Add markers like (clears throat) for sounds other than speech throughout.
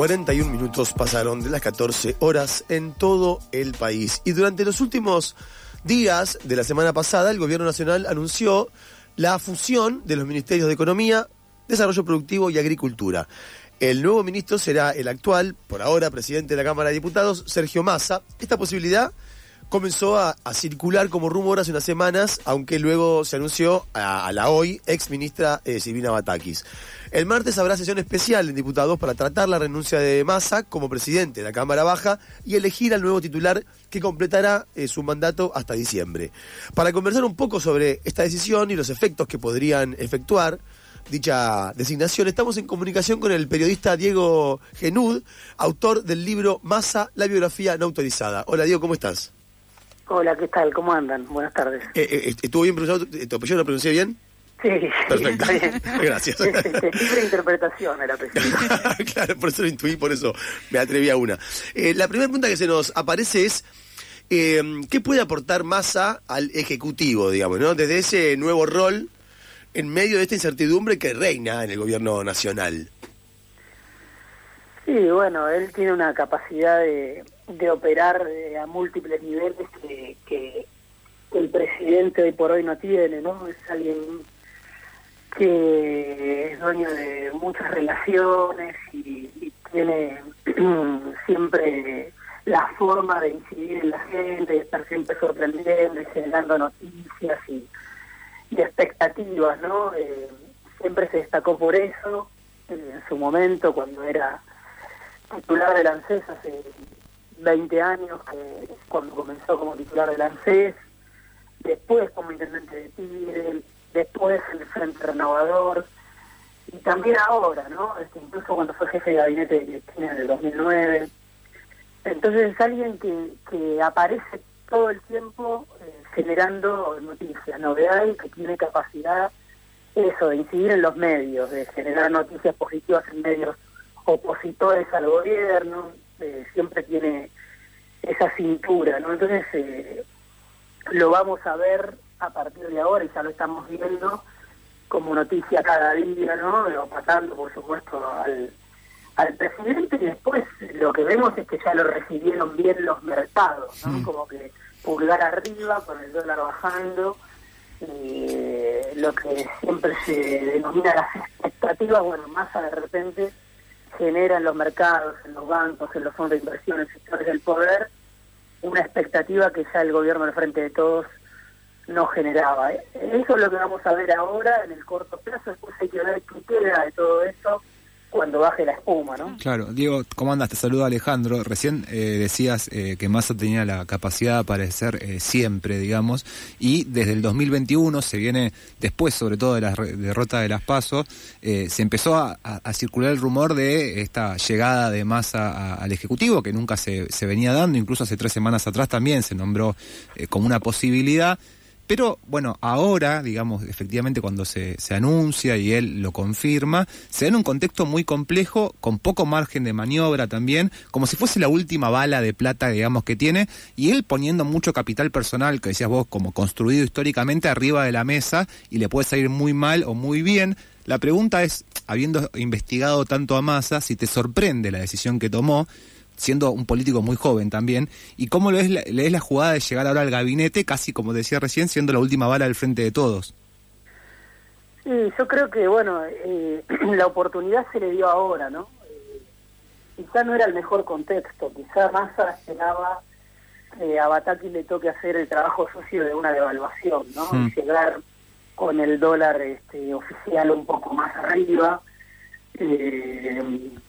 41 minutos pasaron de las 14 horas en todo el país. Y durante los últimos días de la semana pasada, el Gobierno Nacional anunció la fusión de los Ministerios de Economía, Desarrollo Productivo y Agricultura. El nuevo ministro será el actual, por ahora, presidente de la Cámara de Diputados, Sergio Massa. Esta posibilidad comenzó a, circular como rumor hace unas semanas, aunque luego se anunció a, la hoy ex ministra eh, Silvina Batakis. El martes habrá sesión especial en diputados para tratar la renuncia de Massa como presidente de la Cámara Baja y elegir al nuevo titular que completará eh, su mandato hasta diciembre. Para conversar un poco sobre esta decisión y los efectos que podrían efectuar, dicha designación. Estamos en comunicación con el periodista Diego Genud, autor del libro Massa, la biografía no autorizada. Hola Diego, ¿cómo estás? Hola, ¿qué tal? ¿Cómo andan? Buenas tardes. Eh, eh, ¿Estuvo bien pronunciado? ¿Tu apellido lo pronuncié bien? Sí, Perfecto. (laughs) Gracias. libre interpretación apellido. (laughs) claro, por eso lo intuí, por eso me atreví a una. Eh, la primera pregunta que se nos aparece es, ¿qué puede aportar Massa al Ejecutivo, digamos, ¿no? desde ese nuevo rol en medio de esta incertidumbre que reina en el gobierno nacional? Sí, bueno, él tiene una capacidad de de operar eh, a múltiples niveles que, el presidente hoy por hoy no tiene, ¿no? Es alguien que es dueño de muchas relaciones y, tiene (clears throat) siempre la forma de incidir en la gente, de estar siempre sorprendiendo y generando noticias y, expectativas, ¿no? Eh, siempre se destacó por eso en su momento cuando era titular de la ANSES hace 20 años, que cuando comenzó como titular del ANSES, después como intendente de Tigre, después el Frente Renovador, y también ahora, ¿no? Este, incluso cuando fue jefe de gabinete de Cristina en el 2009. Entonces es alguien que, que aparece todo el tiempo eh, generando noticias, novedades, que tiene capacidad eso, de incidir en los medios, de generar noticias positivas en medios opositores al gobierno, eh, siempre tiene esa cintura, ¿no? Entonces eh, lo vamos a ver a partir de ahora y ya lo estamos viendo como noticia cada día, ¿no? Pasando, por supuesto, al, al presidente y después lo que vemos es que ya lo recibieron bien los mercados, ¿no? Como que pulgar arriba con el dólar bajando, y lo que siempre se denomina las expectativas, bueno, más de repente genera en los mercados, en los bancos, en los fondos de inversión, en sectores del poder, una expectativa que ya el gobierno al frente de todos no generaba. ¿eh? Eso es lo que vamos a ver ahora en el corto plazo, después hay que ver qué queda de todo eso cuando baje la espuma, ¿no? Claro, Diego, ¿cómo andas? Te saluda Alejandro. Recién eh, decías eh, que Massa tenía la capacidad de aparecer eh, siempre, digamos, y desde el 2021 se viene, después sobre todo de la derrota de las PASO, se empezó a, circular el rumor de esta llegada de Massa al Ejecutivo, que nunca se, se, venía dando, incluso hace tres semanas atrás también se nombró como una posibilidad. Pero bueno, ahora, digamos, efectivamente cuando se, se anuncia y él lo confirma, se da en un contexto muy complejo, con poco margen de maniobra también, como si fuese la última bala de plata, digamos, que tiene, y él poniendo mucho capital personal, que decías vos, como construido históricamente arriba de la mesa, y le puede salir muy mal o muy bien. La pregunta es, habiendo investigado tanto a Massa, si te sorprende la decisión que tomó, siendo un político muy joven también, y cómo le es, la, jugada de llegar ahora al gabinete, casi como decía recién, siendo la última bala del frente de todos. Sí, yo creo que, bueno, eh, (clears throat) la oportunidad se le dio ahora, ¿no? Eh, quizá no era el mejor contexto, quizá Massa esperaba eh, a Bataki le toque hacer el trabajo sucio de una devaluación, ¿no? Y hmm. llegar con el dólar este, oficial un poco más arriba, eh,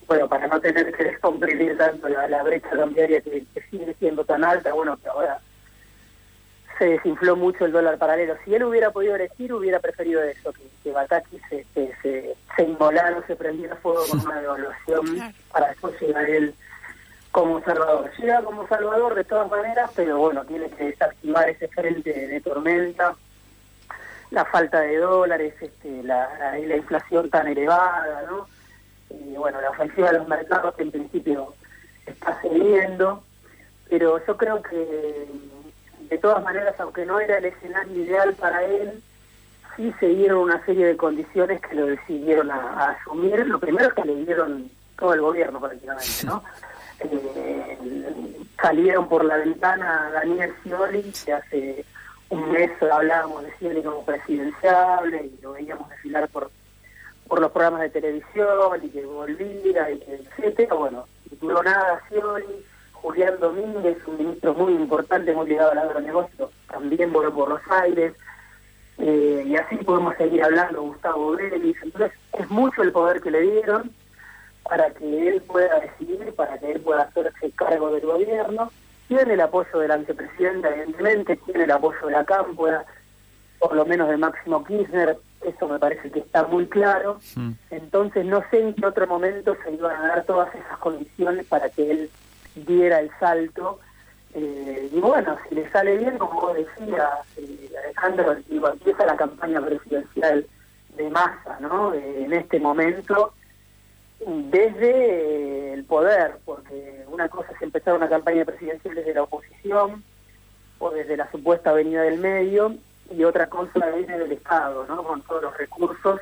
bueno, para no tener que descomprimir tanto la, brecha cambiaria que, sigue siendo tan alta, bueno, que ahora se desinfló mucho el dólar paralelo. Si él hubiera podido elegir, hubiera preferido eso, que, que Bataki se, se, se, se inmolara o se prendiera fuego con una devaluación para después llegar él como Salvador. Llega como Salvador de todas maneras, pero bueno, tiene que desactivar ese frente de tormenta la falta de dólares, este, la, la, inflación tan elevada, ¿no? Y bueno, la ofensiva de los mercados en principio está cediendo, pero yo creo que de todas maneras, aunque no era el escenario ideal para él, sí se dieron una serie de condiciones que lo decidieron a, asumir. Lo primero es que le dieron todo el gobierno prácticamente, ¿no? Eh, salieron por la ventana Daniel Scioli, que hace un mes hablábamos de Scioli como presidenciable y lo veíamos desfilar por por los programas de televisión y que volvía y que etcétera, bueno, duró nada Scioli, Julián Domínguez, un ministro muy importante, muy ligado al agronegocio, también voló por los aires, eh, y así podemos seguir hablando, Gustavo Vélez, entonces es mucho el poder que le dieron para que él pueda decidir, para que él pueda hacerse cargo del gobierno, tiene el apoyo del antepresidente, evidentemente, tiene el apoyo de la Cámpora, por lo menos de Máximo Kirchner, eso me parece que está muy claro, entonces no sé en qué otro momento se iban a dar todas esas condiciones para que él diera el salto. Eh, y bueno, si le sale bien, como vos decías, eh, Alejandro, digo, empieza la campaña presidencial de masa, ¿no? Eh, en este momento, desde el poder, porque una cosa es empezar una campaña presidencial desde la oposición o desde la supuesta avenida del medio, y otra cosa viene del Estado, ¿no? Con todos los recursos.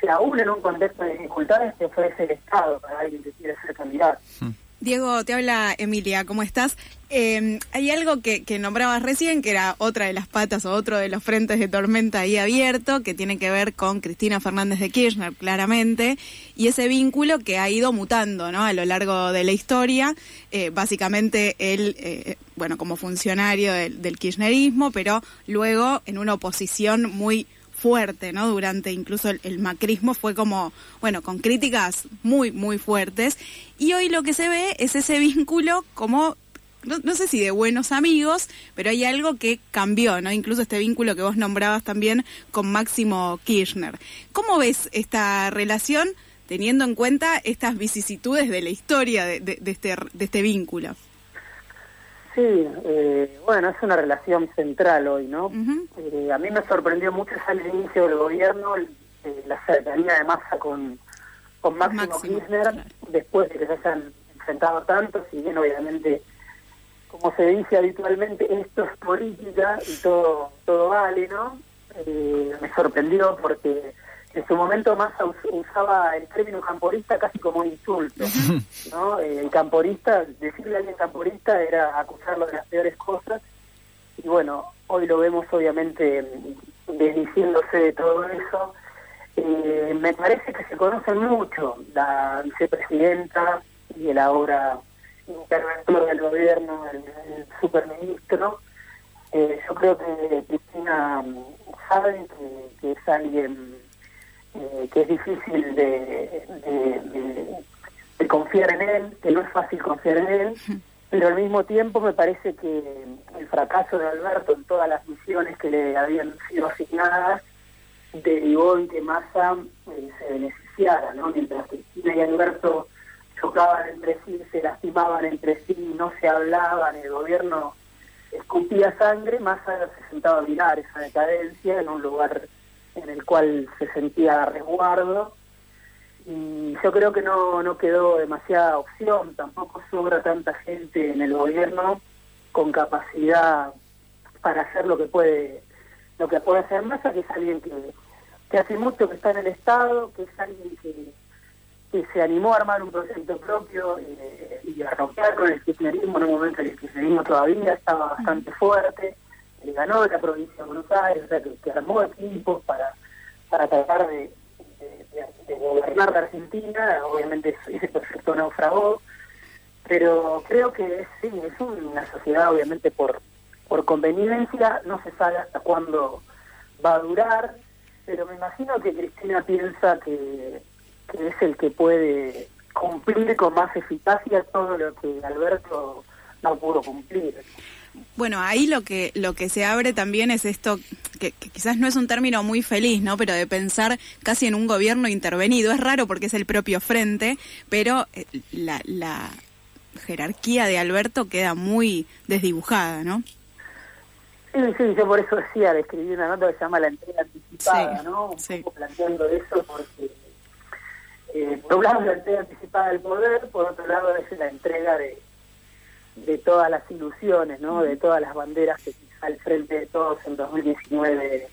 Sea, aún en un contexto de dificultades te ofrece el Estado para alguien que quiere ser candidato. Hmm. Diego, te habla Emilia, ¿cómo estás? Eh, hay algo que, nombrabas recién, que era otra de las patas o otro de los frentes de tormenta ahí abierto, que tiene que ver con Cristina Fernández de Kirchner, claramente, y ese vínculo que ha ido mutando ¿no? a lo largo de la historia. Eh, básicamente él, eh, bueno, como funcionario del, del kirchnerismo, pero luego en una oposición muy fuerte, ¿no? Durante incluso el, macrismo fue como, bueno, con críticas muy, muy fuertes. Y hoy lo que se ve es ese vínculo como no, sé si de buenos amigos, pero hay algo que cambió, ¿no? Incluso este vínculo que vos nombrabas también con Máximo Kirchner. ¿Cómo ves esta relación teniendo en cuenta estas vicisitudes de la historia de, este, de este vínculo? Sí, eh, bueno, es una relación central hoy, ¿no? Eh, a mí me sorprendió mucho al inicio del gobierno eh, la cercanía de Massa con, con Máximo, Kirchner, después de que se hayan enfrentado tanto, si bien obviamente, como se dice habitualmente, esto es política y todo, todo vale, ¿no? me sorprendió porque en su momento Massa usaba el término camporista casi como un insulto, ¿no? Eh, el camporista, decirle a alguien camporista era acusarlo de las peores cosas, y bueno, hoy lo vemos obviamente desdiciéndose de todo eso. Eh, me parece que se conocen mucho la vicepresidenta y el ahora interventor del gobierno, el, superministro. Eh, yo creo que Cristina sabe que es alguien eh, que es difícil de, de, confiar en él, que no es fácil confiar en él, pero al mismo tiempo me parece que el fracaso de Alberto en todas las misiones que le habían sido asignadas derivó en que Massa eh, se beneficiara, ¿no? Mientras Cristina y Alberto chocaban entre sí, se lastimaban entre sí, no se hablaban, el gobierno escupía sangre, Massa se sentaba a mirar esa decadencia en un lugar en el cual se sentía resguardo. Y yo creo que no, no quedó demasiada opción, tampoco sobra tanta gente en el gobierno con capacidad para hacer lo que puede lo que puede hacer Massa, que es alguien que, que hace mucho que está en el Estado, que es alguien que, que se animó a armar un proyecto propio eh, y a romper con el kirchnerismo en un momento en el kirchnerismo todavía estaba bastante fuerte le ganó de la provincia de Buenos Aires, o que, armó equipos para, para tratar de, gobernar la Argentina, obviamente ese proyecto naufragó, pero creo que sí, es una sociedad obviamente por, por conveniencia, no se sabe hasta cuándo va a durar, pero me imagino que Cristina piensa que, que es el que puede cumplir con más eficacia todo lo que Alberto no pudo cumplir. Bueno, ahí lo que lo que se abre también es esto que, quizás no es un término muy feliz, ¿no? Pero de pensar casi en un gobierno intervenido es raro porque es el propio frente, pero eh, la, la jerarquía de Alberto queda muy desdibujada, ¿no? Sí, sí, yo por eso decía, le escribí una nota que se llama La entrega anticipada, ¿no? Un poco planteando eso porque eh, por un lado la entrega anticipada del poder, por otro lado es la entrega de de todas las ilusiones, ¿no? De todas las banderas que al frente de todos en 2019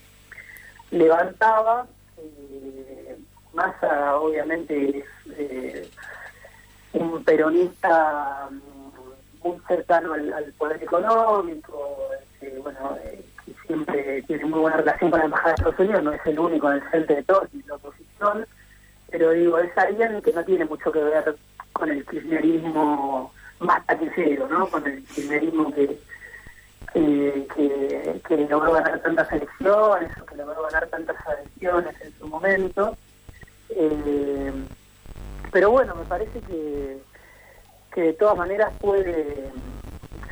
levantaba. Eh, Massa obviamente es, eh, un peronista mm, muy cercano al, poder económico, este, bueno, eh, que siempre tiene muy buena relación con la Embajada de Estados Unidos, no es el único en el frente de todos ni la oposición, pero digo, es alguien que no tiene mucho que ver con el kirchnerismo más taquicero, ¿no? Con el kirchnerismo que, que, que, logró ganar tantas elecciones o que logró ganar tantas elecciones en su momento. Eh, pero bueno, me parece que, que de todas maneras puede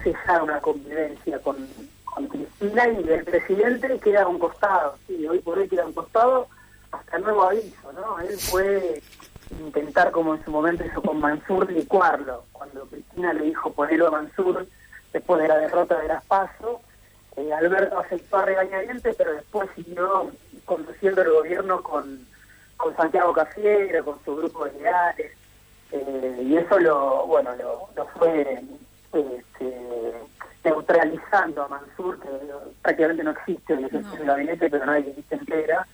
cesar una convivencia con, con Cristina y el presidente queda a un costado, sí, hoy por hoy queda un costado hasta nuevo aviso, ¿no? Él puede intentar, como en su momento hizo con Mansur, licuarlo. Cuando Cristina le dijo ponerlo a Mansur después de la derrota de las PASO, eh, Alberto aceptó a regañadientes, pero después siguió conduciendo el gobierno con, con Santiago Cafiero, con su grupo de ideales, eh, y eso lo, bueno, lo, lo fue este, neutralizando a Mansur, que prácticamente no existe en el gabinete, pero nadie dice entera.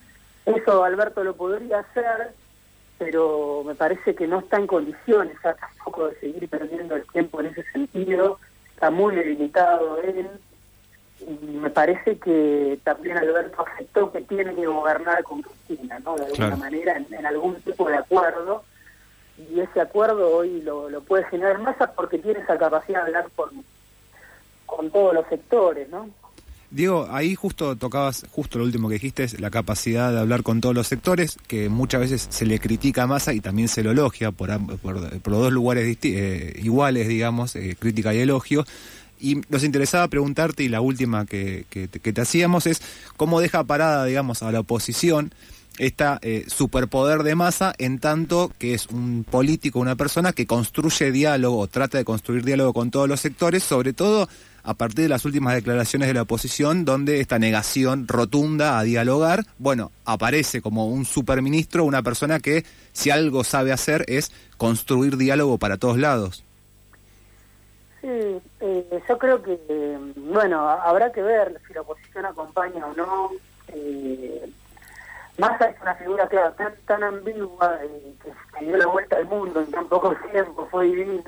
Eso Alberto lo podría hacer, pero me parece que no está en condiciones tampoco de seguir perdiendo el tiempo en ese sentido. Está muy limitado él. Y me parece que también Alberto aceptó que tiene que gobernar con Cristina, ¿no? De alguna manera, en, algún tipo de acuerdo. Y ese acuerdo hoy lo, lo puede generar Massa porque tiene esa capacidad de hablar con, con todos los sectores, ¿no? Diego, ahí justo tocabas, justo lo último que dijiste, es la capacidad de hablar con todos los sectores, que muchas veces se le critica a Massa y también se lo elogia por, por, los dos lugares eh, iguales, digamos, eh, crítica y elogio. Y nos interesaba preguntarte, y la última que, que, te hacíamos es, ¿cómo deja parada, digamos, a la oposición esta eh, superpoder de masa en tanto que es un político, una persona que construye diálogo, trata de construir diálogo con todos los sectores, sobre todo a partir de las últimas declaraciones de la oposición, donde esta negación rotunda a dialogar, bueno, aparece como un superministro, una persona que si algo sabe hacer es construir diálogo para todos lados. Sí, eh, yo creo que, bueno, habrá que ver si la oposición acompaña o no. Eh, Massa es una figura, claro, tan, tan ambigua eh, que dio la vuelta al mundo en tan poco tiempo, fue divino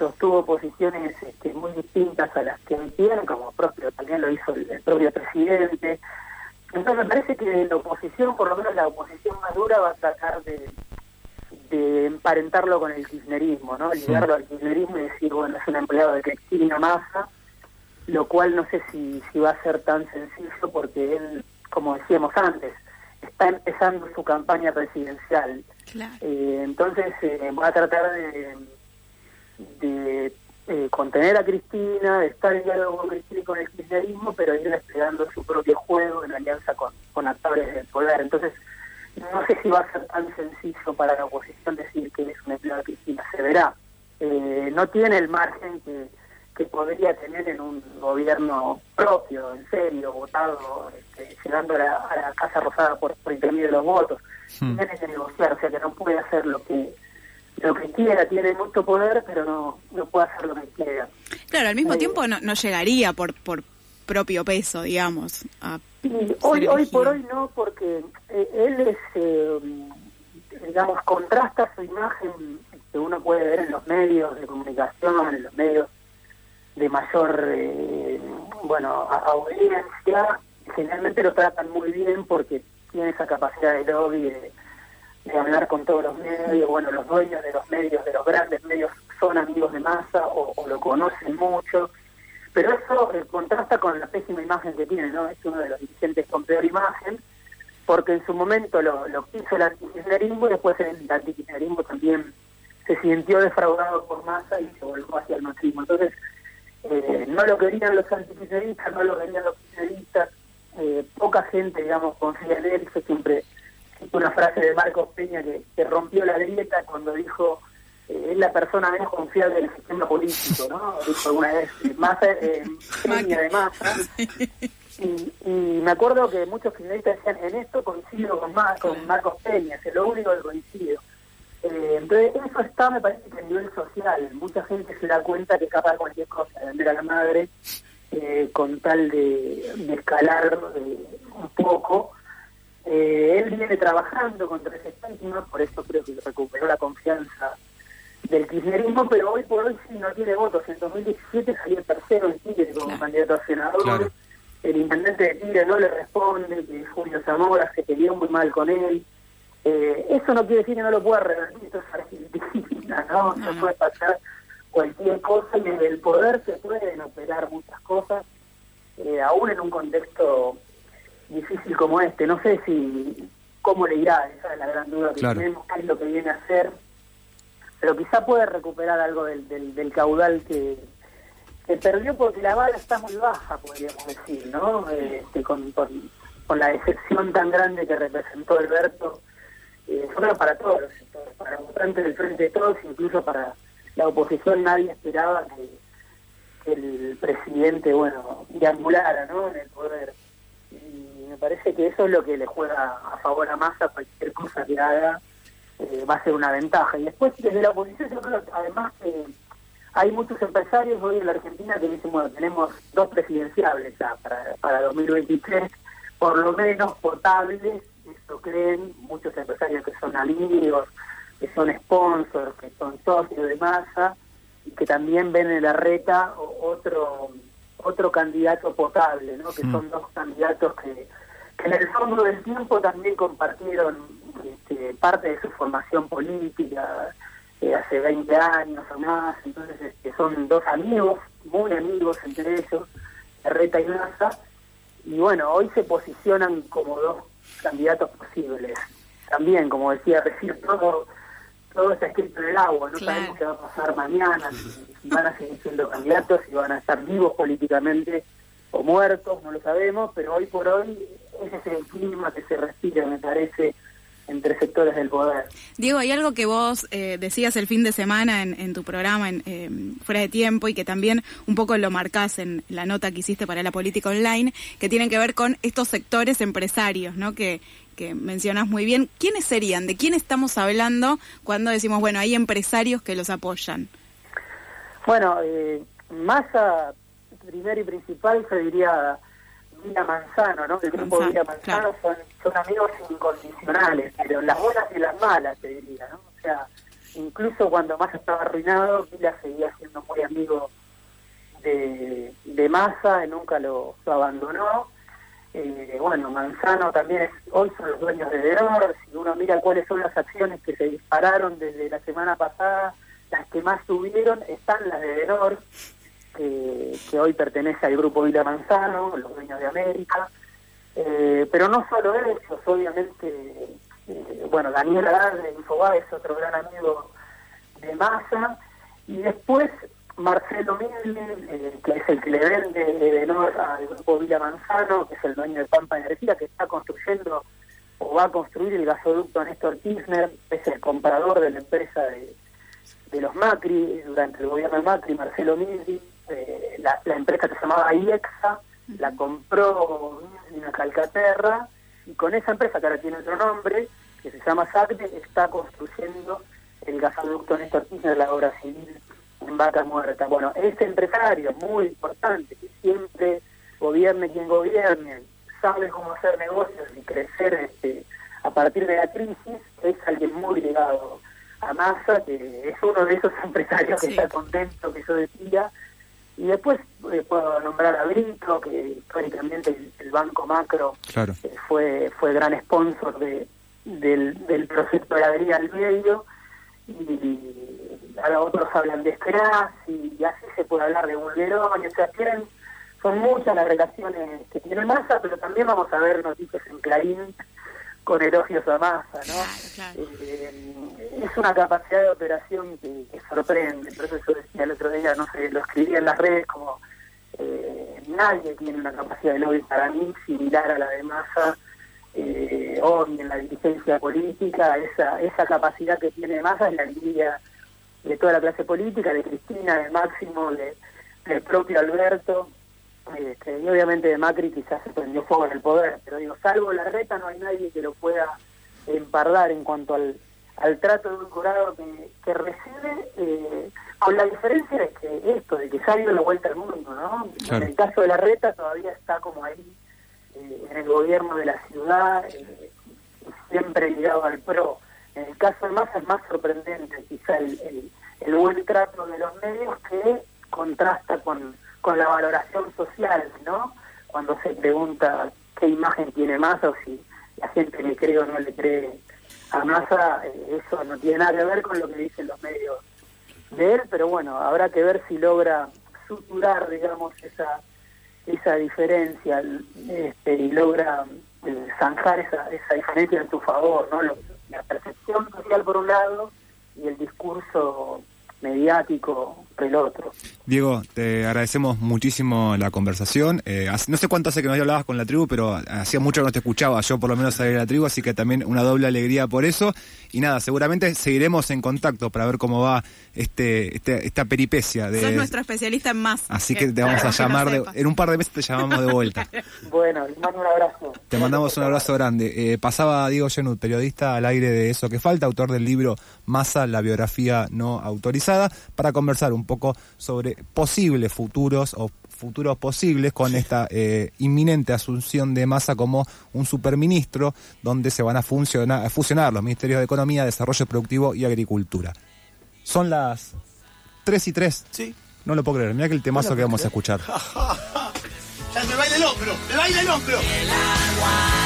sostuvo posiciones este, muy distintas a las que tiene, como propio también lo hizo el, propio presidente. Entonces me parece que la oposición, por lo menos la oposición más dura, va a tratar de, de emparentarlo con el kirchnerismo, ¿no? Ligarlo al kirchnerismo y decir, bueno, es un empleado de Cristina Massa, lo cual no sé si, si va a ser tan sencillo porque él, como decíamos antes, está empezando su campaña presidencial. Eh, entonces eh, va a tratar de de eh, contener a Cristina, de estar en diálogo con Cristina y con el kirchnerismo, pero ir desplegando su propio juego en alianza con, con actores del poder. Entonces, no sé si va a ser tan sencillo para la oposición decir que es un empleado de Cristina, se verá. Eh, no tiene el margen que, que podría tener en un gobierno propio, en serio, votado, este, llegando a la, Casa Rosada por, por intermedio de los votos. Hmm. Tiene que negociar, o sea que no puede hacer lo que lo que quiera, tiene mucho poder, pero no, no puede hacer lo que quiera. Claro, al mismo eh, tiempo no, no llegaría por, por propio peso, digamos. A hoy, hoy por hoy no, porque eh, él es, eh, digamos, contrasta su imagen que uno puede ver en los medios de comunicación, en los medios de mayor, bueno, audiencia, generalmente lo tratan muy bien porque tiene esa capacidad de lobby de de hablar con todos los medios, bueno, los dueños de los medios, de los grandes medios, son amigos de masa o, lo conocen mucho, pero eso eh, contrasta con la pésima imagen que tiene, ¿no? Es uno de los dirigentes con peor imagen, porque en su momento lo, lo quiso el antikirchnerismo y después el antikirchnerismo también se sintió defraudado por masa y se volvió hacia el macrismo. Entonces, eh, no lo querían los antikirchneristas, no lo querían los kirchneristas, eh, poca gente, digamos, confía en él, eso siempre una frase de Marcos Peña que, rompió la grieta cuando dijo eh, es la persona menos confiable del sistema político, ¿no? (laughs) Dijo alguna vez, más eh, (laughs) Peña de masa. (laughs) Y, y, me acuerdo que muchos finalistas decían, en esto coincido con, con Marcos Peña, es lo único que coincido. Eh, entonces, eso está, me parece que a nivel social. Mucha gente se da cuenta que capaz cualquier cosa, de vender a la madre, eh, con tal de, de escalar un poco. Eh, él viene trabajando contra ese estigma, por eso creo que recuperó la confianza del kirchnerismo, pero hoy por hoy sí no tiene votos. En 2017 salió tercero en Tigre como candidato a senador. El intendente de Tigre no le responde, que Julio Zamora se peleó muy mal con él. Eh, eso no quiere decir que no lo pueda revertir, esto es Argentina, ¿no? Se puede pasar cualquier cosa y desde el poder se pueden operar muchas cosas, eh, aún en un contexto difícil como este. No sé si cómo le irá, esa es la gran duda que tenemos, qué es lo que viene a hacer, pero quizá puede recuperar algo del, del, caudal que, que perdió porque la bala está muy baja, podríamos decir, ¿no? Este, con, con, la decepción tan grande que representó Alberto, eh, para todos los sectores, para votantes del Frente de Todos, incluso para la oposición, nadie esperaba que, el presidente, bueno, deambulara, ¿no?, en el poder. Parece que eso es lo que le juega a favor a Massa, cualquier cosa que haga eh, va a ser una ventaja. Y después, desde la oposición, yo creo que además que hay muchos empresarios hoy en la Argentina que dicen, bueno, tenemos dos presidenciables ya para, para 2023, por lo menos potables, eso creen muchos empresarios que son amigos, que son sponsors, que son socios de masa, y que también ven en la reta otro otro candidato potable, ¿no? que mm. son dos candidatos que en el fondo del tiempo también compartieron este, parte de su formación política eh, hace 20 años o más, entonces este, son dos amigos, muy amigos entre ellos, Reta y Massa, y bueno, hoy se posicionan como dos candidatos posibles. También, como decía recién, todo, todo está escrito en el agua, no sabemos qué va a pasar mañana, si van a seguir siendo candidatos, si van a estar vivos políticamente o muertos, no lo sabemos, pero hoy por hoy ese es el clima que se respira, me parece, entre sectores del poder. Diego, hay algo que vos eh, decías el fin de semana en, tu programa, en eh, Fuera de Tiempo, y que también un poco lo marcás en la nota que hiciste para la política online, que tienen que ver con estos sectores empresarios, ¿no? Que, que mencionas muy bien. ¿Quiénes serían? ¿De quién estamos hablando cuando decimos, bueno, hay empresarios que los apoyan? Bueno, eh, Massa, primero y principal, se diría Villa Manzano, ¿no? El grupo Villa Manzano son, son amigos incondicionales, pero las buenas y las malas, te diría, ¿no? O sea, incluso cuando Massa estaba arruinado, Villa seguía siendo muy amigo de, de Massa, nunca lo, abandonó. Eh, bueno, Manzano también es, hoy son los dueños de Denor, si uno mira cuáles son las acciones que se dispararon desde la semana pasada, las que más subieron están las de Denor, que hoy pertenece al grupo Villa Manzano, los dueños de América, eh, pero no solo ellos, obviamente, eh, bueno, Daniel Arad de Infobá es otro gran amigo de Massa, y después Marcelo Mil, eh, que es el que le vende de honor al grupo Villa Manzano, que es el dueño de Pampa Energía, que está construyendo o va a construir el gasoducto Néstor Kirchner, es el comprador de la empresa de, de los Macri, durante el gobierno de Macri, Marcelo Mil, eh, la, empresa que se llamaba IEXA, la compró en Calcaterra, y con esa empresa que ahora tiene otro nombre, que se llama SACDE, está construyendo el gasoducto Néstor Kirchner, la obra civil en Vaca Muerta. Bueno, ese empresario muy importante, que siempre gobierne quien gobierne, sabe cómo hacer negocios y crecer este, a partir de la crisis, es alguien muy ligado a Massa, que es uno de esos (laughs) empresarios que está contento, que yo decía, y después eh, puedo nombrar a Brito, que históricamente el, Banco Macro eh, fue fue gran sponsor de, del, del proyecto de la al medio. Y, ahora otros hablan de Esperaz, y, así se puede hablar de Bulgerón. O sea, tienen, son muchas las relaciones que tiene Massa, pero también vamos a ver noticias en Clarín con elogios a masa, ¿no? Eh, es una capacidad de operación que, sorprende, por eso yo decía el otro día, no sé, lo escribí en las redes como eh, nadie tiene una capacidad de lobby para mí similar a la de masa eh, hoy en la dirigencia política, esa, esa capacidad que tiene masa es la envidia de toda la clase política, de Cristina, de Máximo, de, del propio Alberto, este, y obviamente de Macri quizás se prendió fuego en el poder, pero digo, salvo la reta no hay nadie que lo pueda empardar en cuanto al, al trato de un jurado que, que recibe, eh, con la diferencia de que esto, de que ya dio la vuelta al mundo, ¿no? En el caso de la reta todavía está como ahí, eh, en el gobierno de la ciudad, eh, siempre ligado al PRO. En el caso de Massa es más sorprendente quizá el, el buen trato de los medios que contrasta con, con la valoración social, ¿no? Cuando se pregunta qué imagen tiene Massa o si la gente le cree o no le cree a Massa, eh, eso no tiene nada que ver con lo que dicen los medios de él, pero bueno, habrá que ver si logra suturar, digamos, esa esa diferencia este, y logra eh, zanjar esa, esa diferencia en su favor, ¿no? la percepción social por un lado y el discurso mediático el otro. Diego, te agradecemos muchísimo la conversación. Eh, no sé cuánto hace que no hablabas con la tribu, pero hacía mucho que no te escuchaba, yo por lo menos de la tribu, así que también una doble alegría por eso. Y nada, seguramente seguiremos en contacto para ver cómo va este, este esta peripecia. De... Sos nuestro especialista en más. Así que, te vamos a llamar, de, en un par de meses te llamamos de vuelta. (laughs) bueno, te mando un abrazo. Te mandamos un abrazo grande. Eh, pasaba Diego Genut, periodista al aire de Eso que Falta, autor del libro Masa, la biografía no autorizada, para conversar un poco sobre posibles futuros o futuros posibles con esta eh, inminente asunción de masa como un superministro donde se van a, funcionar, a fusionar los ministerios de Economía, Desarrollo Productivo y Agricultura. Son las 3 y 3. Sí. No lo puedo creer. Mira que el temazo que vamos a escuchar. (laughs) ya me baila el hombro, me baila el hombro. El agua.